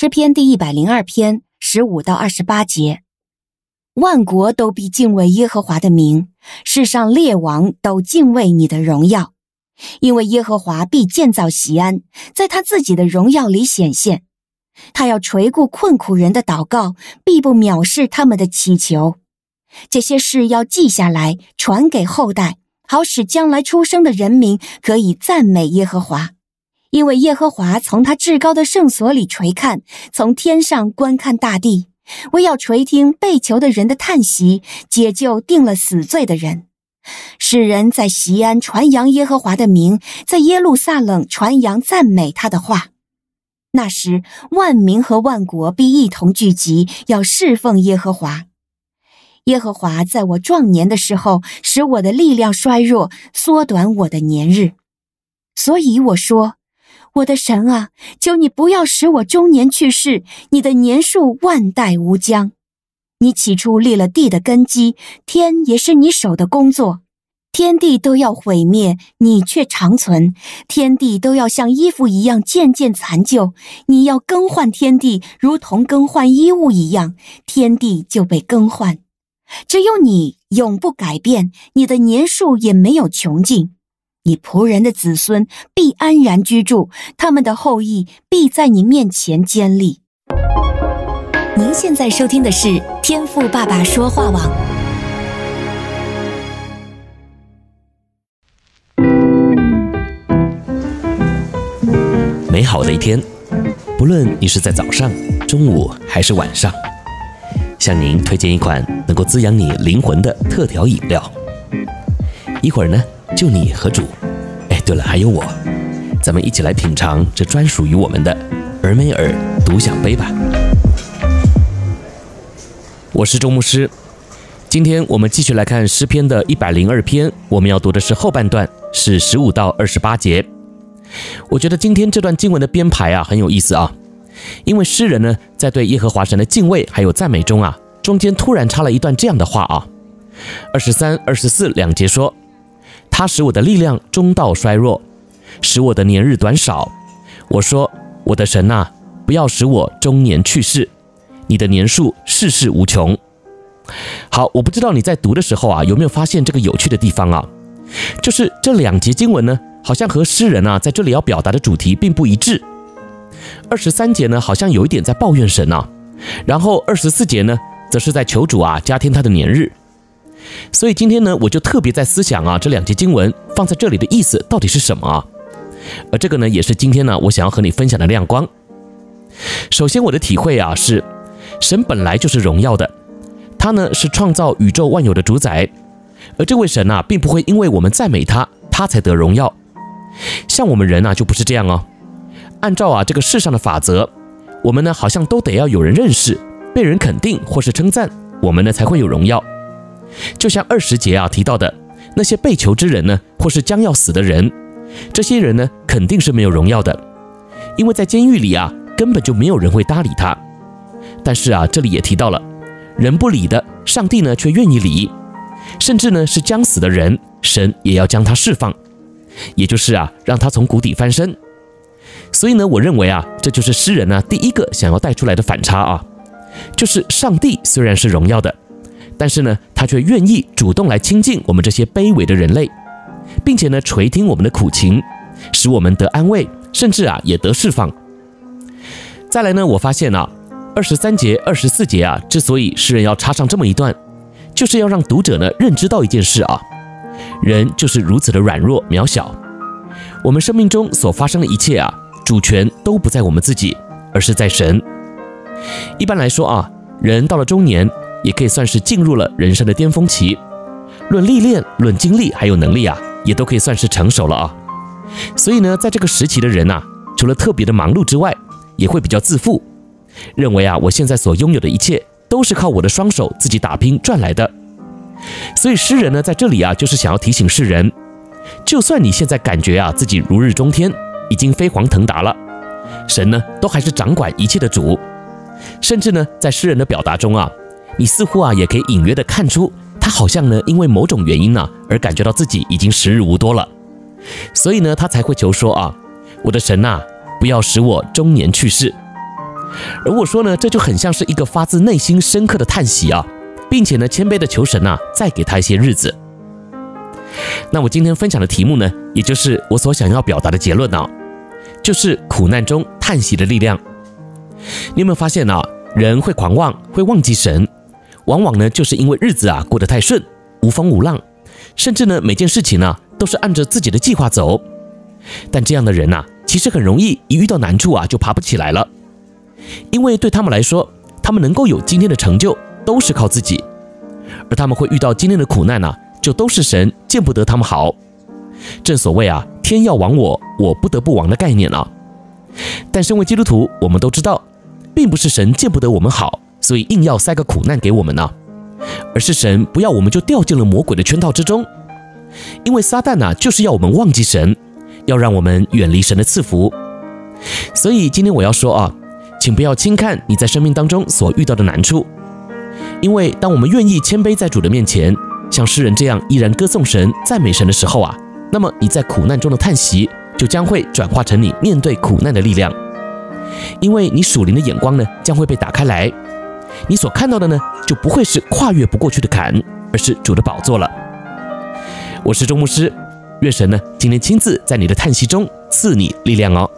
诗篇第一百零二篇十五到二十八节：万国都必敬畏耶和华的名，世上列王都敬畏你的荣耀，因为耶和华必建造西安，在他自己的荣耀里显现。他要垂顾困苦人的祷告，必不藐视他们的祈求。这些事要记下来，传给后代，好使将来出生的人民可以赞美耶和华。因为耶和华从他至高的圣所里垂看，从天上观看大地，为要垂听被囚的人的叹息，解救定了死罪的人，使人在西安传扬耶和华的名，在耶路撒冷传扬赞美他的话。那时，万民和万国必一同聚集，要侍奉耶和华。耶和华在我壮年的时候，使我的力量衰弱，缩短我的年日。所以我说，我的神啊，求你不要使我终年去世。你的年数万代无疆。你起初立了地的根基，天也是你手的工作。天地都要毁灭，你却长存；天地都要像衣服一样渐渐残旧，你要更换天地，如同更换衣物一样，天地就被更换。只有你永不改变，你的年数也没有穷尽。你仆人的子孙必安然居住，他们的后裔必在你面前坚立。您现在收听的是天赋爸爸说话网。美好的一天，不论你是在早上、中午还是晚上，向您推荐一款能够滋养你灵魂的特调饮料。一会儿呢，就你和主，哎，对了，还有我，咱们一起来品尝这专属于我们的尔梅尔独享杯吧。我是周牧师，今天我们继续来看诗篇的一百零二篇，我们要读的是后半段，是十五到二十八节。我觉得今天这段经文的编排啊很有意思啊，因为诗人呢在对耶和华神的敬畏还有赞美中啊，中间突然插了一段这样的话啊，二十三、二十四两节说，他使我的力量终到衰弱，使我的年日短少。我说，我的神呐，不要使我终年去世，你的年数世世无穷。好，我不知道你在读的时候啊有没有发现这个有趣的地方啊，就是这两节经文呢。好像和诗人啊在这里要表达的主题并不一致。二十三节呢，好像有一点在抱怨神啊，然后二十四节呢，则是在求主啊加添他的年日。所以今天呢，我就特别在思想啊，这两节经文放在这里的意思到底是什么啊？而这个呢，也是今天呢，我想要和你分享的亮光。首先，我的体会啊是，神本来就是荣耀的，他呢是创造宇宙万有的主宰，而这位神呐，并不会因为我们赞美他，他才得荣耀。像我们人呐，就不是这样哦。按照啊这个世上的法则，我们呢好像都得要有人认识、被人肯定或是称赞，我们呢才会有荣耀。就像二十节啊提到的那些被囚之人呢，或是将要死的人，这些人呢肯定是没有荣耀的，因为在监狱里啊根本就没有人会搭理他。但是啊这里也提到了，人不理的，上帝呢却愿意理，甚至呢是将死的人，神也要将他释放。也就是啊，让他从谷底翻身。所以呢，我认为啊，这就是诗人呢第一个想要带出来的反差啊，就是上帝虽然是荣耀的，但是呢，他却愿意主动来亲近我们这些卑微的人类，并且呢垂听我们的苦情，使我们得安慰，甚至啊也得释放。再来呢，我发现啊，二十三节、二十四节啊，之所以诗人要插上这么一段，就是要让读者呢认知到一件事啊。人就是如此的软弱渺小，我们生命中所发生的一切啊，主权都不在我们自己，而是在神。一般来说啊，人到了中年，也可以算是进入了人生的巅峰期，论历练、论经历还有能力啊，也都可以算是成熟了啊。所以呢，在这个时期的人呐，除了特别的忙碌之外，也会比较自负，认为啊，我现在所拥有的一切都是靠我的双手自己打拼赚来的。所以诗人呢，在这里啊，就是想要提醒世人，就算你现在感觉啊自己如日中天，已经飞黄腾达了，神呢都还是掌管一切的主。甚至呢，在诗人的表达中啊，你似乎啊也可以隐约的看出，他好像呢因为某种原因呢，而感觉到自己已经时日无多了，所以呢他才会求说啊，我的神呐，不要使我中年去世。而我说呢，这就很像是一个发自内心深刻的叹息啊，并且呢，谦卑的求神呐、再给他一些日子。那我今天分享的题目呢，也就是我所想要表达的结论啊，就是苦难中叹息的力量。你有没有发现啊，人会狂妄，会忘记神，往往呢，就是因为日子啊过得太顺，无风无浪，甚至呢，每件事情呢、都是按着自己的计划走。但这样的人呐、其实很容易一遇到难处啊就爬不起来了，因为对他们来说，他们能够有今天的成就都是靠自己，而他们会遇到今天的苦难呢、就都是神见不得他们好，正所谓啊，天要亡我，我不得不亡的概念啊。但身为基督徒，我们都知道，并不是神见不得我们好，所以硬要塞个苦难给我们呢、而是神不要我们就掉进了魔鬼的圈套之中。因为撒旦呐、就是要我们忘记神，要让我们远离神的赐福。所以今天我要说啊，请不要轻看你在生命当中所遇到的难处，因为当我们愿意谦卑在主的面前。像诗人这样依然歌颂神、赞美神的时候啊，那么你在苦难中的叹息就将会转化成你面对苦难的力量，因为你属灵的眼光呢将会被打开来，你所看到的呢就不会是跨越不过去的坎，而是主的宝座了。我是周牧师，月神呢今天亲自在你的叹息中赐你力量哦。